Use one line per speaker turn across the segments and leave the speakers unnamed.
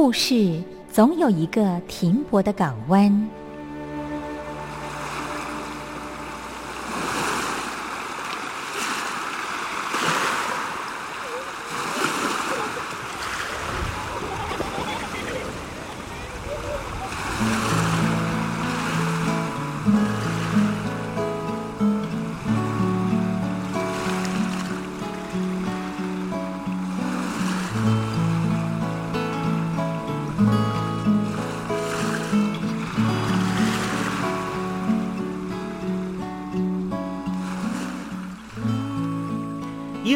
故事总有一个停泊的港湾。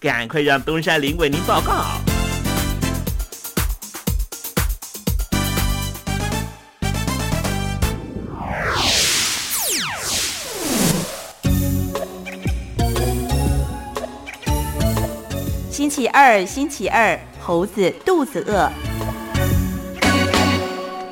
赶快让东山林为您报告。
星期二，星期二，猴子肚子饿。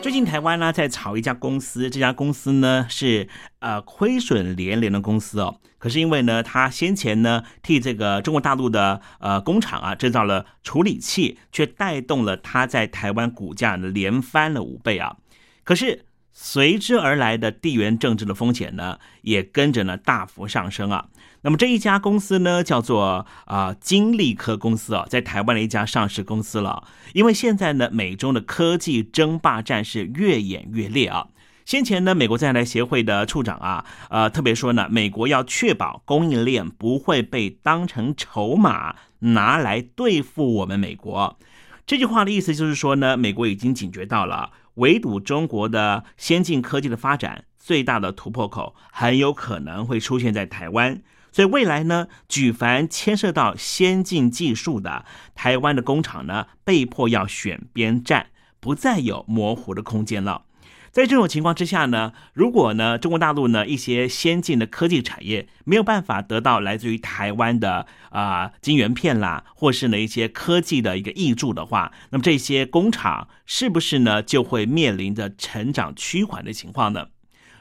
最近台湾呢在炒一家公司，这家公司呢是呃亏损连连的公司哦。可是因为呢，他先前呢替这个中国大陆的呃工厂啊制造了处理器，却带动了他在台湾股价呢连翻了五倍啊。可是随之而来的地缘政治的风险呢，也跟着呢大幅上升啊。那么这一家公司呢，叫做啊金利科公司啊，在台湾的一家上市公司了。因为现在呢，美中的科技争霸战是越演越烈啊。先前呢，美国在台协会的处长啊，呃，特别说呢，美国要确保供应链不会被当成筹码拿来对付我们美国。这句话的意思就是说呢，美国已经警觉到了，围堵中国的先进科技的发展，最大的突破口很有可能会出现在台湾。所以未来呢，举凡牵涉到先进技术的台湾的工厂呢，被迫要选边站，不再有模糊的空间了。在这种情况之下呢，如果呢中国大陆呢一些先进的科技产业没有办法得到来自于台湾的啊晶圆片啦，或是呢一些科技的一个益助的话，那么这些工厂是不是呢就会面临着成长趋缓的情况呢？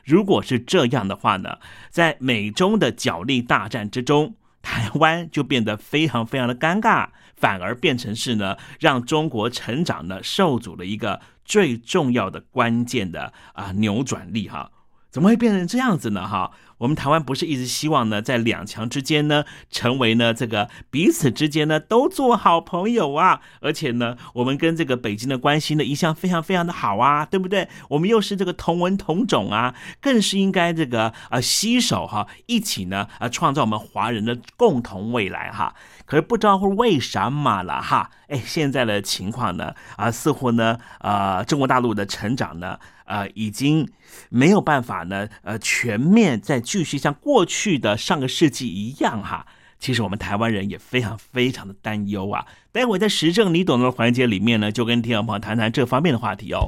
如果是这样的话呢，在美中的角力大战之中，台湾就变得非常非常的尴尬，反而变成是呢让中国成长呢受阻的一个最重要的关键的啊扭转力哈。怎么会变成这样子呢？哈，我们台湾不是一直希望呢，在两强之间呢，成为呢这个彼此之间呢都做好朋友啊，而且呢，我们跟这个北京的关系呢一向非常非常的好啊，对不对？我们又是这个同文同种啊，更是应该这个啊携手哈，一起呢啊创造我们华人的共同未来哈。可是不知道会为什么了哈，哎，现在的情况呢啊，似乎呢啊中国大陆的成长呢。呃，已经没有办法呢，呃，全面再继续像过去的上个世纪一样哈。其实我们台湾人也非常非常的担忧啊。待会在时政你懂的环节里面呢，就跟听众朋友谈谈这方面的话题哦。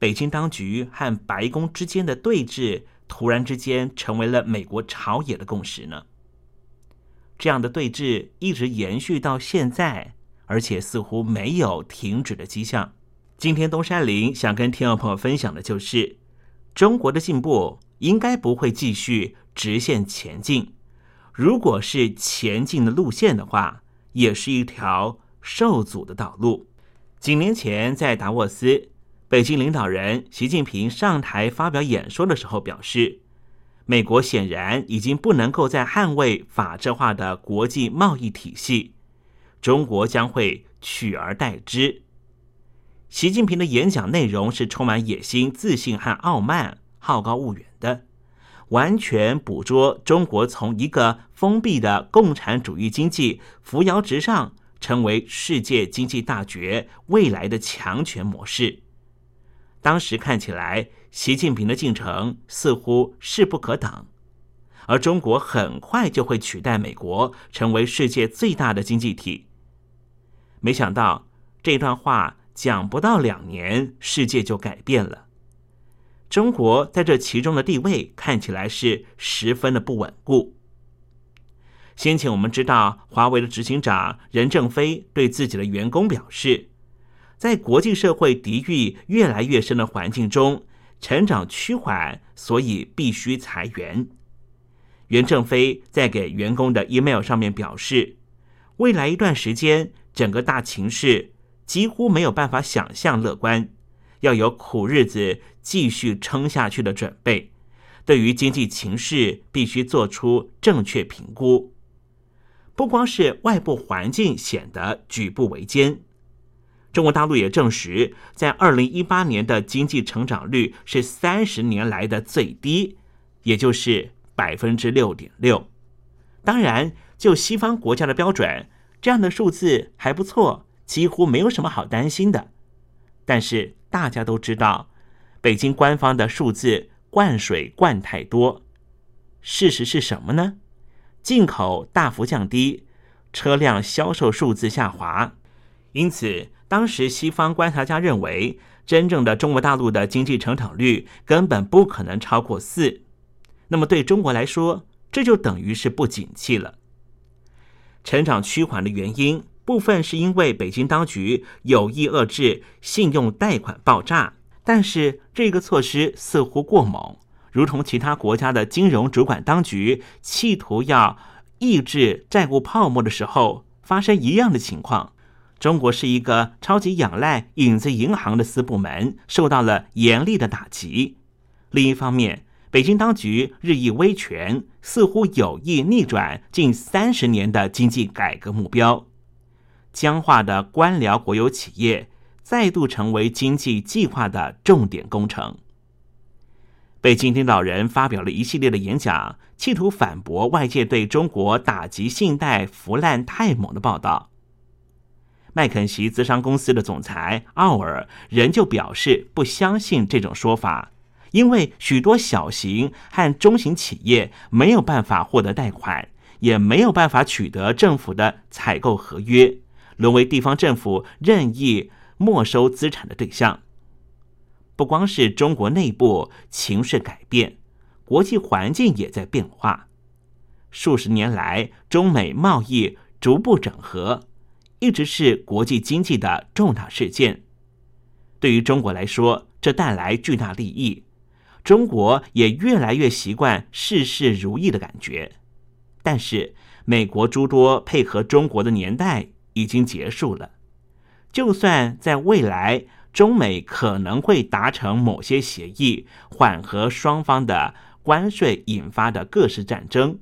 北京当局和白宫之间的对峙，突然之间成为了美国朝野的共识呢？这样的对峙一直延续到现在，而且似乎没有停止的迹象。今天东山林想跟听众朋友分享的就是，中国的进步应该不会继续直线前进，如果是前进的路线的话，也是一条受阻的道路。几年前在达沃斯。北京领导人习近平上台发表演说的时候表示，美国显然已经不能够再捍卫法治化的国际贸易体系，中国将会取而代之。习近平的演讲内容是充满野心、自信和傲慢、好高骛远的，完全捕捉中国从一个封闭的共产主义经济扶摇直上，成为世界经济大决未来的强权模式。当时看起来，习近平的进程似乎势不可挡，而中国很快就会取代美国，成为世界最大的经济体。没想到这段话讲不到两年，世界就改变了。中国在这其中的地位看起来是十分的不稳固。先前我们知道，华为的执行长任正非对自己的员工表示。在国际社会敌意越来越深的环境中，成长趋缓，所以必须裁员。袁正飞在给员工的 email 上面表示，未来一段时间，整个大情势几乎没有办法想象乐观，要有苦日子继续撑下去的准备。对于经济情势，必须做出正确评估。不光是外部环境显得举步维艰。中国大陆也证实，在二零一八年的经济成长率是三十年来的最低，也就是百分之六点六。当然，就西方国家的标准，这样的数字还不错，几乎没有什么好担心的。但是大家都知道，北京官方的数字灌水灌太多。事实是什么呢？进口大幅降低，车辆销售数字下滑，因此。当时西方观察家认为，真正的中国大陆的经济成长率根本不可能超过四。那么对中国来说，这就等于是不景气了。成长趋缓的原因，部分是因为北京当局有意遏制信用贷款爆炸，但是这个措施似乎过猛，如同其他国家的金融主管当局企图要抑制债务泡沫的时候发生一样的情况。中国是一个超级仰赖影子银行的私部门，受到了严厉的打击。另一方面，北京当局日益威权，似乎有意逆转近三十年的经济改革目标，僵化的官僚国有企业再度成为经济计划的重点工程。北京领导人发表了一系列的演讲，企图反驳外界对中国打击信贷腐烂太猛的报道。麦肯锡资商公司的总裁奥尔仍旧表示不相信这种说法，因为许多小型和中型企业没有办法获得贷款，也没有办法取得政府的采购合约，沦为地方政府任意没收资产的对象。不光是中国内部情势改变，国际环境也在变化。数十年来，中美贸易逐步整合，一直是国际经济的重大事件。对于中国来说，这带来巨大利益。中国也越来越习惯事事如意的感觉。但是，美国诸多配合中国的年代已经结束了。就算在未来，中美可能会达成某些协议，缓和双方的关税引发的各式战争。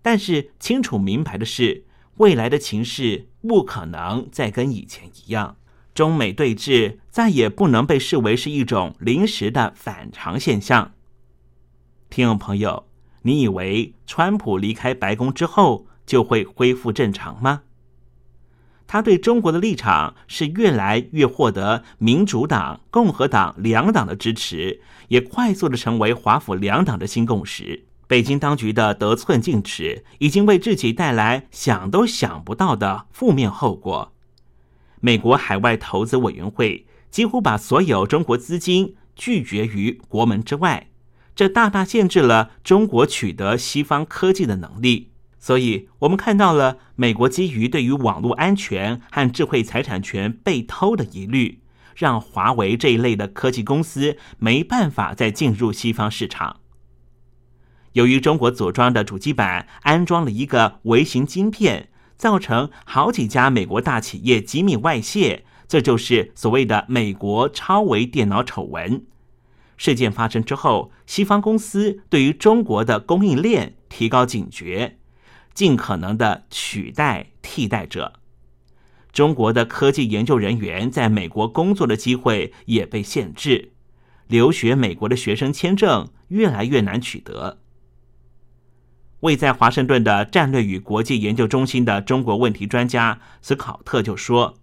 但是清楚明白的是，未来的情势不可能再跟以前一样。中美对峙再也不能被视为是一种临时的反常现象。听众朋友，你以为川普离开白宫之后就会恢复正常吗？他对中国的立场是越来越获得民主党、共和党两党的支持，也快速的成为华府两党的新共识。北京当局的得寸进尺，已经为自己带来想都想不到的负面后果。美国海外投资委员会几乎把所有中国资金拒绝于国门之外，这大大限制了中国取得西方科技的能力。所以，我们看到了美国基于对于网络安全和智慧财产权被偷的疑虑，让华为这一类的科技公司没办法再进入西方市场。由于中国组装的主机板安装了一个微型晶片，造成好几家美国大企业机密外泄，这就是所谓的“美国超微电脑丑闻”事件发生之后，西方公司对于中国的供应链提高警觉。尽可能的取代替代者，中国的科技研究人员在美国工作的机会也被限制，留学美国的学生签证越来越难取得。位在华盛顿的战略与国际研究中心的中国问题专家斯考特就说：“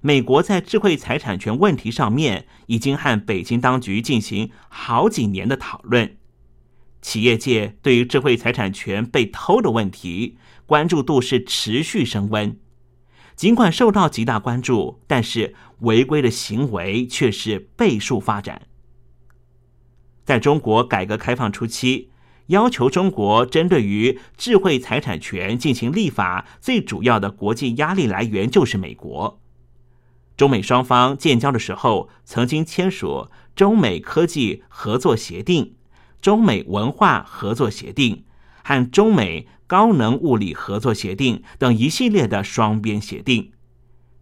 美国在智慧财产权问题上面已经和北京当局进行好几年的讨论。”企业界对于智慧财产权被偷的问题关注度是持续升温，尽管受到极大关注，但是违规的行为却是倍数发展。在中国改革开放初期，要求中国针对于智慧财产权进行立法，最主要的国际压力来源就是美国。中美双方建交的时候，曾经签署中美科技合作协定。中美文化合作协定和中美高能物理合作协定等一系列的双边协定，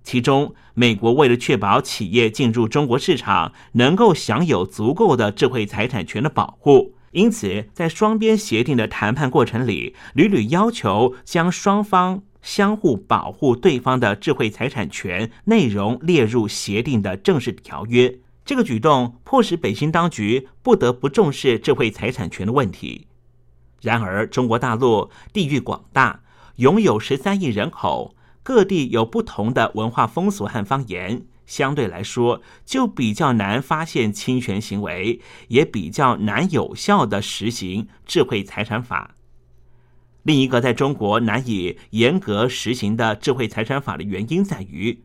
其中，美国为了确保企业进入中国市场能够享有足够的智慧财产权的保护，因此在双边协定的谈判过程里，屡屡要求将双方相互保护对方的智慧财产权内容列入协定的正式条约。这个举动迫使北京当局不得不重视智慧财产权的问题。然而，中国大陆地域广大，拥有十三亿人口，各地有不同的文化风俗和方言，相对来说就比较难发现侵权行为，也比较难有效的实行智慧财产法。另一个在中国难以严格实行的智慧财产法的原因在于。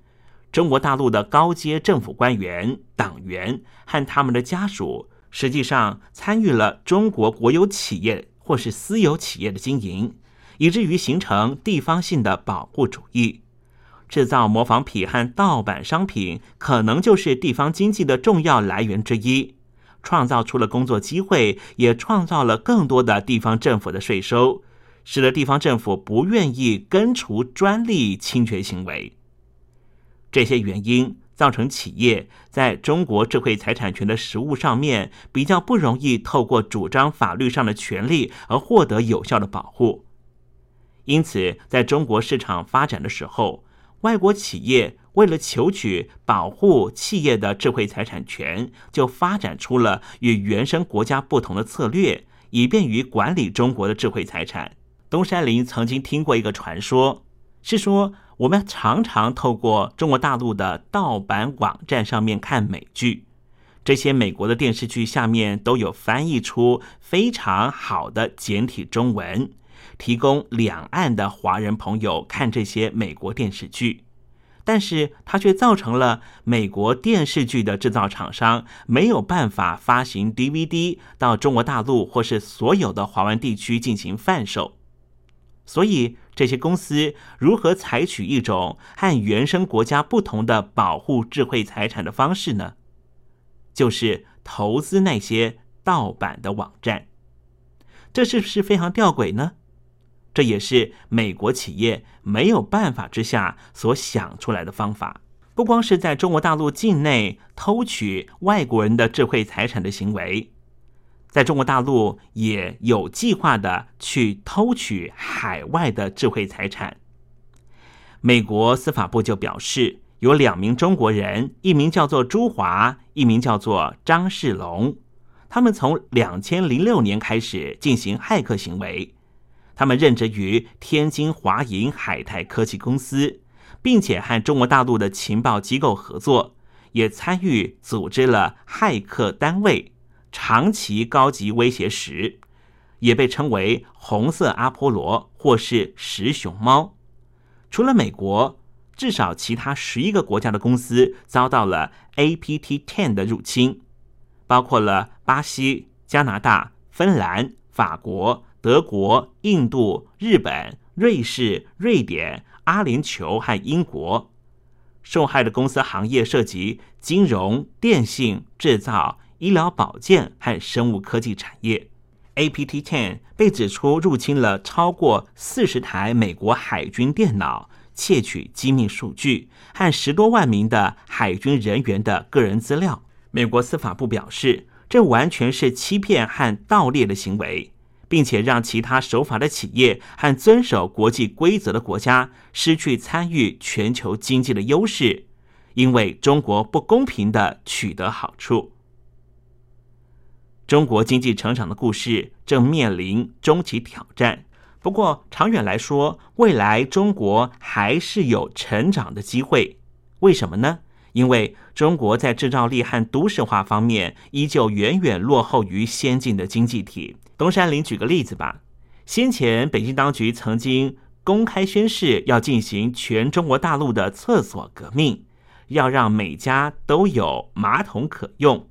中国大陆的高阶政府官员、党员和他们的家属，实际上参与了中国国有企业或是私有企业的经营，以至于形成地方性的保护主义，制造模仿品和盗版商品，可能就是地方经济的重要来源之一，创造出了工作机会，也创造了更多的地方政府的税收，使得地方政府不愿意根除专利侵权行为。这些原因造成企业在中国智慧财产权的实务上面比较不容易透过主张法律上的权利而获得有效的保护。因此，在中国市场发展的时候，外国企业为了求取保护企业的智慧财产权，就发展出了与原生国家不同的策略，以便于管理中国的智慧财产。东山林曾经听过一个传说，是说我们常常透过中国大陆的盗版网站上面看美剧，这些美国的电视剧下面都有翻译出非常好的简体中文。提供两岸的华人朋友看这些美国电视剧，但是它却造成了美国电视剧的制造厂商没有办法发行 DVD 到中国大陆或是所有的华文地区进行贩售。所以，这些公司如何采取一种和原生国家不同的保护智慧财产的方式呢？就是投资那些盗版的网站。这是不是非常吊诡呢？这也是美国企业没有办法之下所想出来的方法。不光是在中国大陆境内偷取外国人的智慧财产的行为，在中国大陆也有计划的去偷取海外的智慧财产。美国司法部就表示，有两名中国人，一名叫做朱华，一名叫做张世龙，他们从两千零六年开始进行骇客行为。他们任职于天津华银海泰科技公司，并且和中国大陆的情报机构合作，也参与组织了骇客单位，长期高级威胁时，也被称为“红色阿波罗”或是“石熊猫”。除了美国，至少其他十一个国家的公司遭到了 APT Ten 的入侵，包括了巴西、加拿大、芬兰、法国。德国、印度、日本、瑞士、瑞典、阿联酋和英国，受害的公司行业涉及金融、电信、制造、医疗保健和生物科技产业。APT Ten 被指出入侵了超过四十台美国海军电脑，窃取机密数据和十多万名的海军人员的个人资料。美国司法部表示，这完全是欺骗和盗猎的行为。并且让其他守法的企业和遵守国际规则的国家失去参与全球经济的优势，因为中国不公平的取得好处。中国经济成长的故事正面临终极挑战，不过长远来说，未来中国还是有成长的机会。为什么呢？因为中国在制造力和都市化方面依旧远远落后于先进的经济体。东山林举个例子吧，先前北京当局曾经公开宣誓要进行全中国大陆的厕所革命，要让每家都有马桶可用。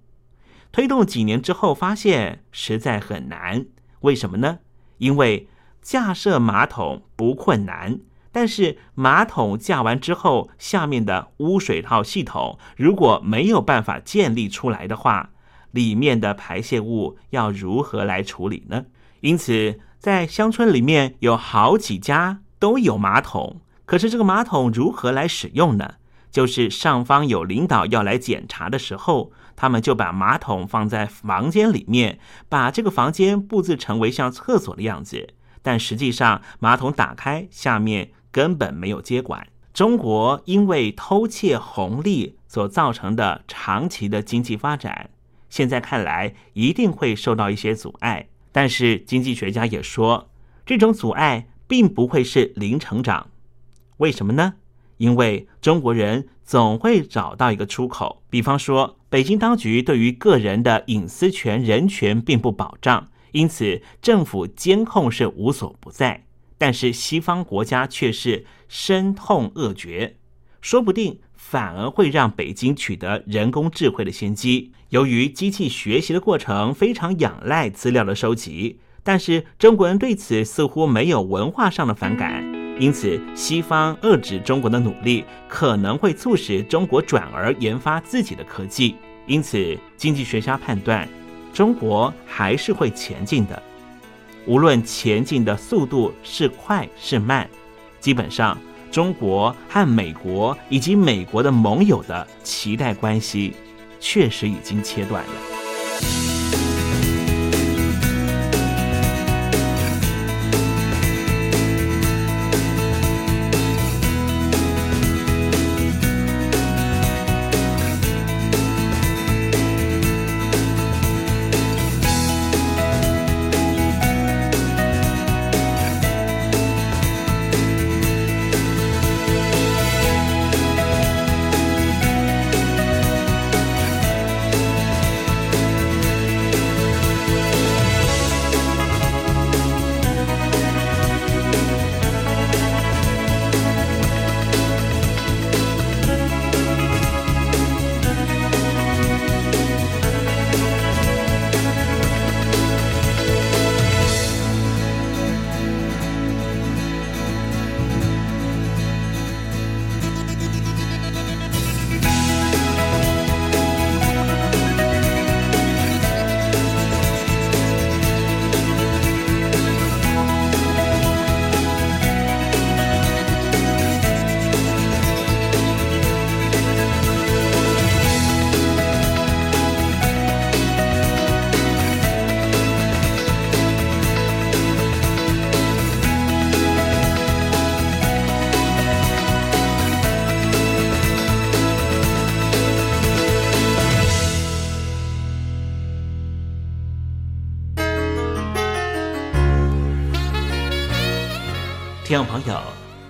推动几年之后，发现实在很难。为什么呢？因为架设马桶不困难，但是马桶架完之后，下面的污水套系统如果没有办法建立出来的话。里面的排泄物要如何来处理呢？因此，在乡村里面有好几家都有马桶，可是这个马桶如何来使用呢？就是上方有领导要来检查的时候，他们就把马桶放在房间里面，把这个房间布置成为像厕所的样子。但实际上，马桶打开，下面根本没有接管。中国因为偷窃红利所造成的长期的经济发展。现在看来一定会受到一些阻碍，但是经济学家也说，这种阻碍并不会是零成长。为什么呢？因为中国人总会找到一个出口。比方说，北京当局对于个人的隐私权、人权并不保障，因此政府监控是无所不在。但是西方国家却是深痛恶绝，说不定。反而会让北京取得人工智慧的先机。由于机器学习的过程非常仰赖资料的收集，但是中国人对此似乎没有文化上的反感，因此西方遏制中国的努力可能会促使中国转而研发自己的科技。因此，经济学家判断，中国还是会前进的，无论前进的速度是快是慢，基本上。中国和美国以及美国的盟友的脐带关系，确实已经切断了。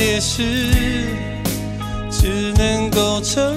解释，只能够沉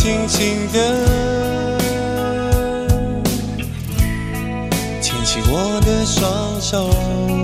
轻轻的牵起我的双手。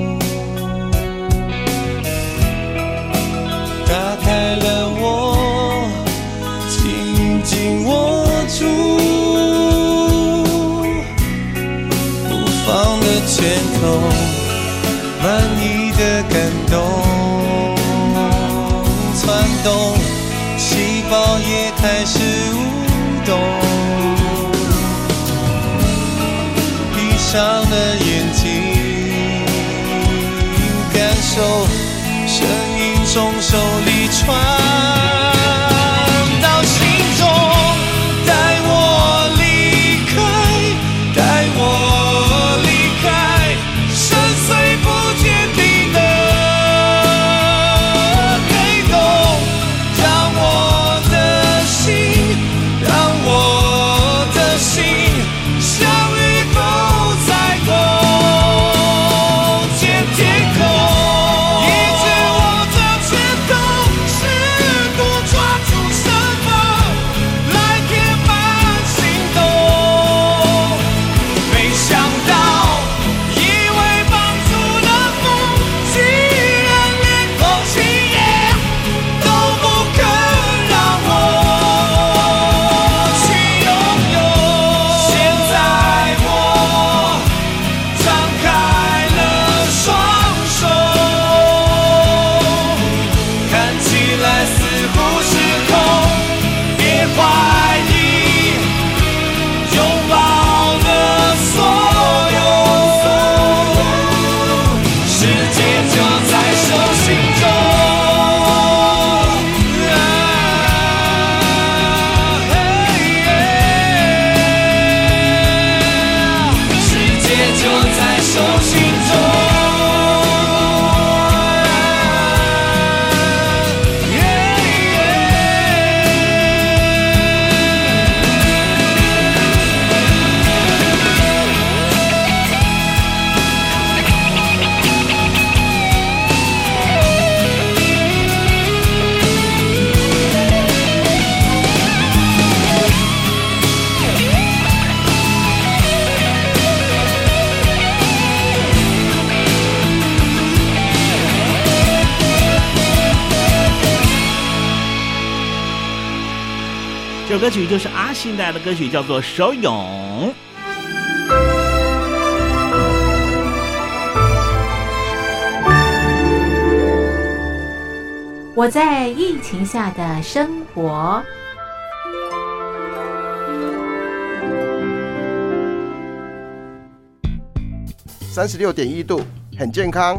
歌曲就是阿信带来的歌曲，叫做《手咏》。
我在疫情下的生活。
三十六点一度，很健康。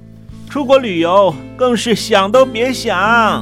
出国旅游更是想都别想。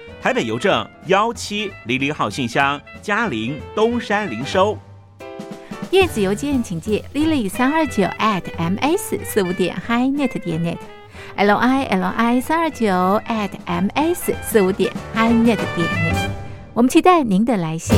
台北邮政幺七零零号信箱，嘉陵东山零收。
电子邮件请借 lily 三二九 at ms 四五点 hi.net 点 net l i l i 三二九 at m s 四五点 hinet 点 net。我们期待您的来信。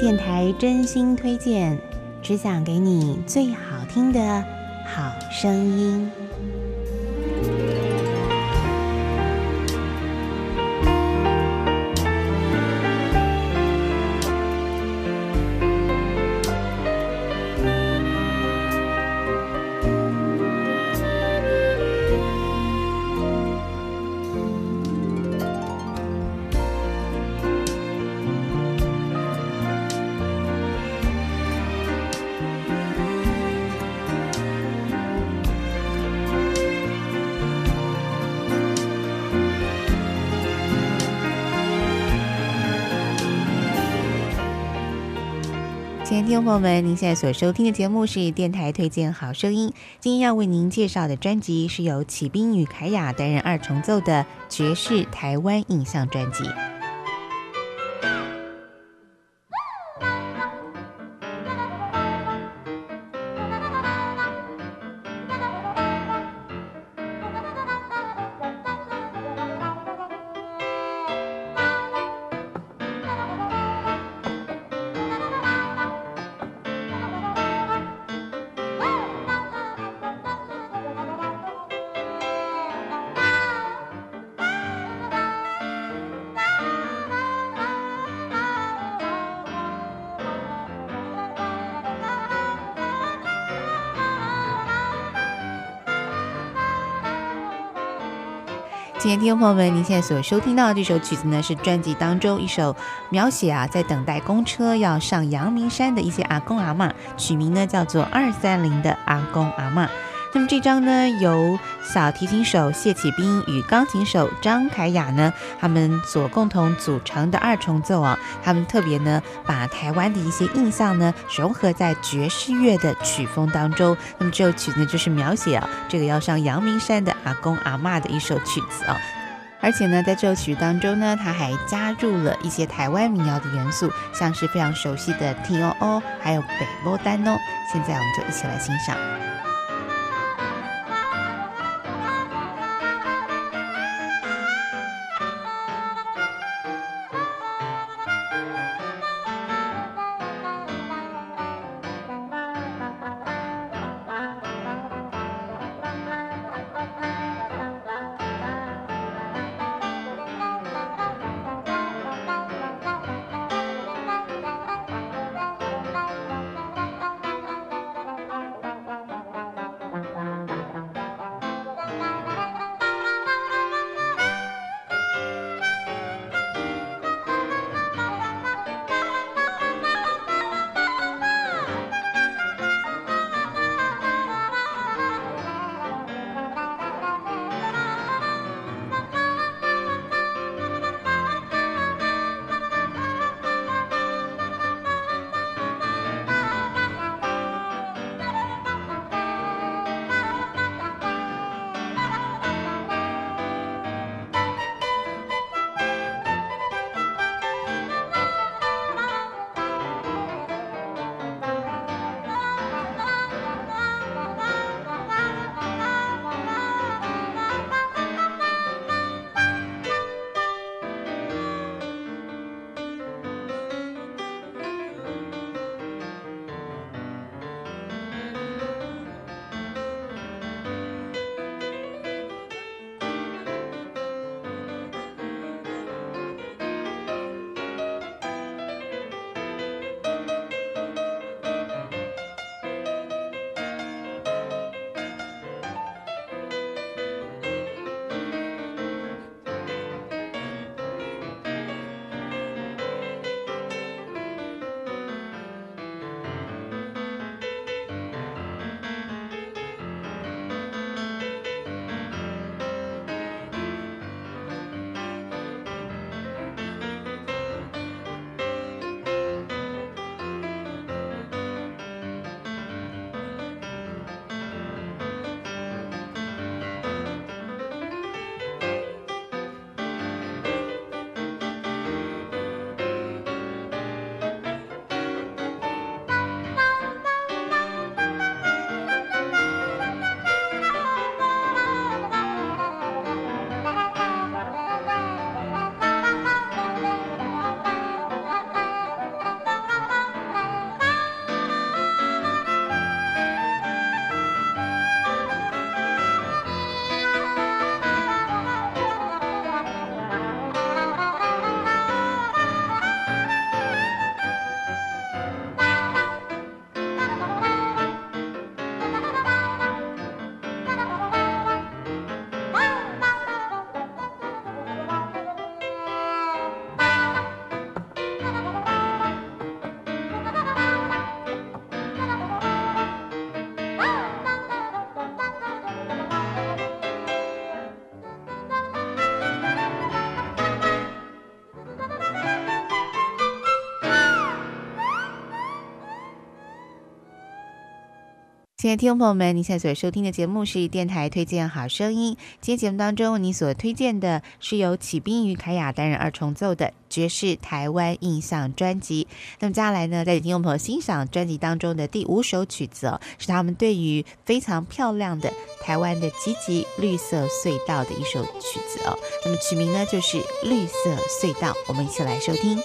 电台真心推荐，只想给你最好听的好声音。听众朋友们，您现在所收听的节目是电台推荐好声音。今天要为您介绍的专辑是由启斌与凯雅担任二重奏的爵士台湾印象专辑。听众朋友们，您现在所收听到的这首曲子呢，是专辑当中一首描写啊，在等待公车要上阳明山的一些阿公阿嬷，取名呢叫做《二三零的阿公阿嬷》。那么这张呢，由小提琴手谢启斌与钢琴手张凯雅呢，他们所共同组成的二重奏啊，他们特别呢，把台湾的一些印象呢，融合在爵士乐的曲风当中。那么这首曲子呢，就是描写啊，这个要上阳明山的阿公阿嬷的一首曲子啊。而且呢，在这首曲当中呢，他还加入了一些台湾民谣的元素，像是非常熟悉的《T.O.O，》，还有《北波丹》哦。现在我们就一起来欣赏。亲爱的听众朋友们，您现在所收听的节目是电台推荐好声音。今天节目当中，你所推荐的是由启斌与凯雅担任二重奏的爵士台湾印象专辑。那么接下来呢，带听众朋友欣赏专辑当中的第五首曲子哦，是他们对于非常漂亮的台湾的积极绿色隧道的一首曲子哦。那么曲名呢就是《绿色隧道》，我们一起来收听。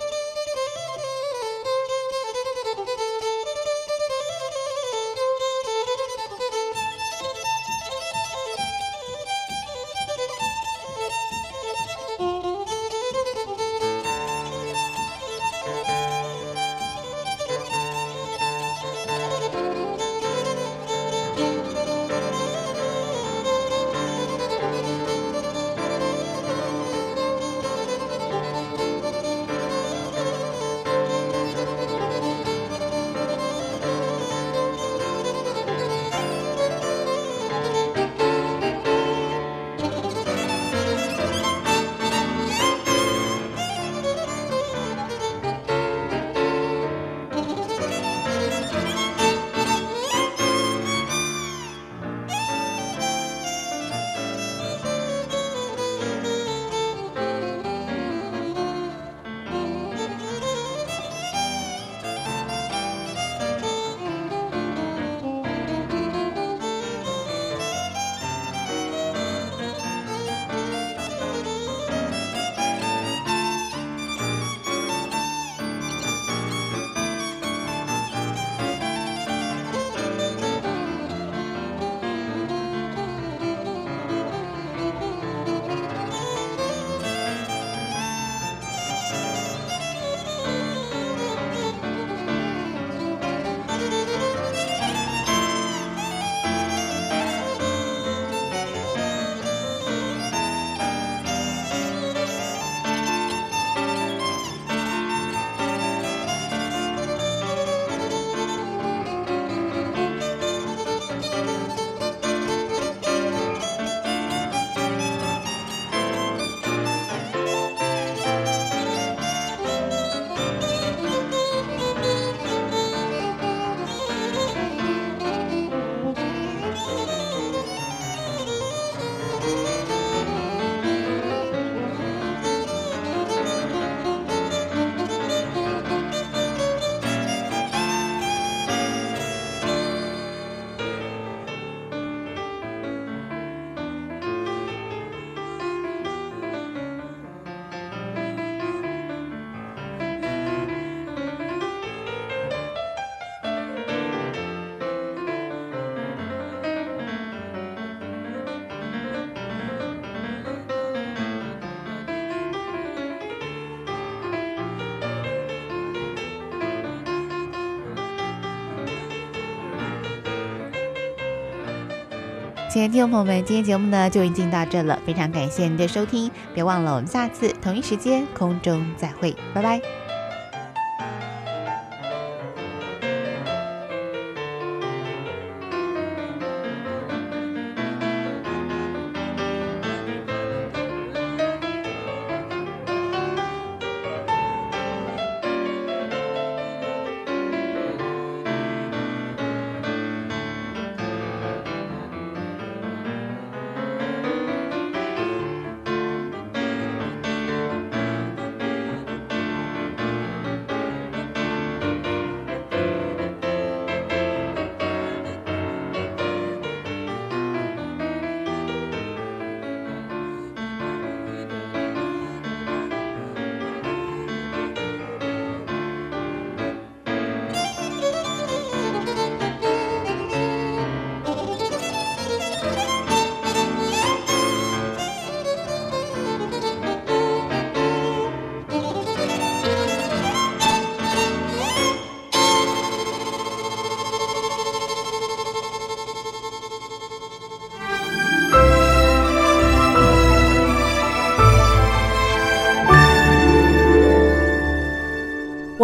亲爱的听众朋友们，今天节目呢就已经到这了，非常感谢您的收听，别忘了我们下次同一时间空中再会，拜拜。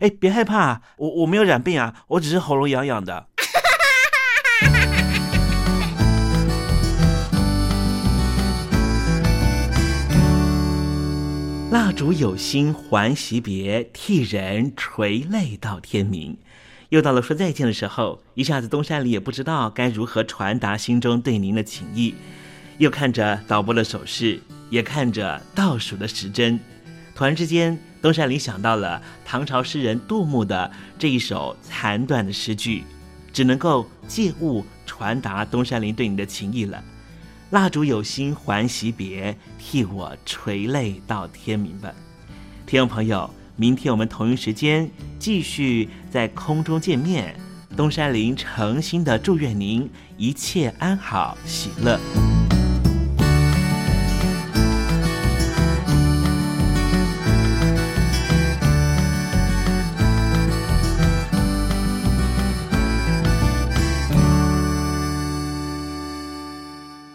哎，别害怕，我我没有染病啊，我只是喉咙痒痒的。蜡烛有心还惜别，替人垂泪到天明。又到了说再见的时候，一下子东山里也不知道该如何传达心中对您的情意。又看着导播的手势，也看着倒数的时针，突然之间。东山林想到了唐朝诗人杜牧的这一首残断的诗句，只能够借物传达东山林对你的情意了。蜡烛有心还惜别，替我垂泪到天明吧。听众朋友，明天我们同一时间继续在空中见面。东山林诚心的祝愿您一切安好，喜乐。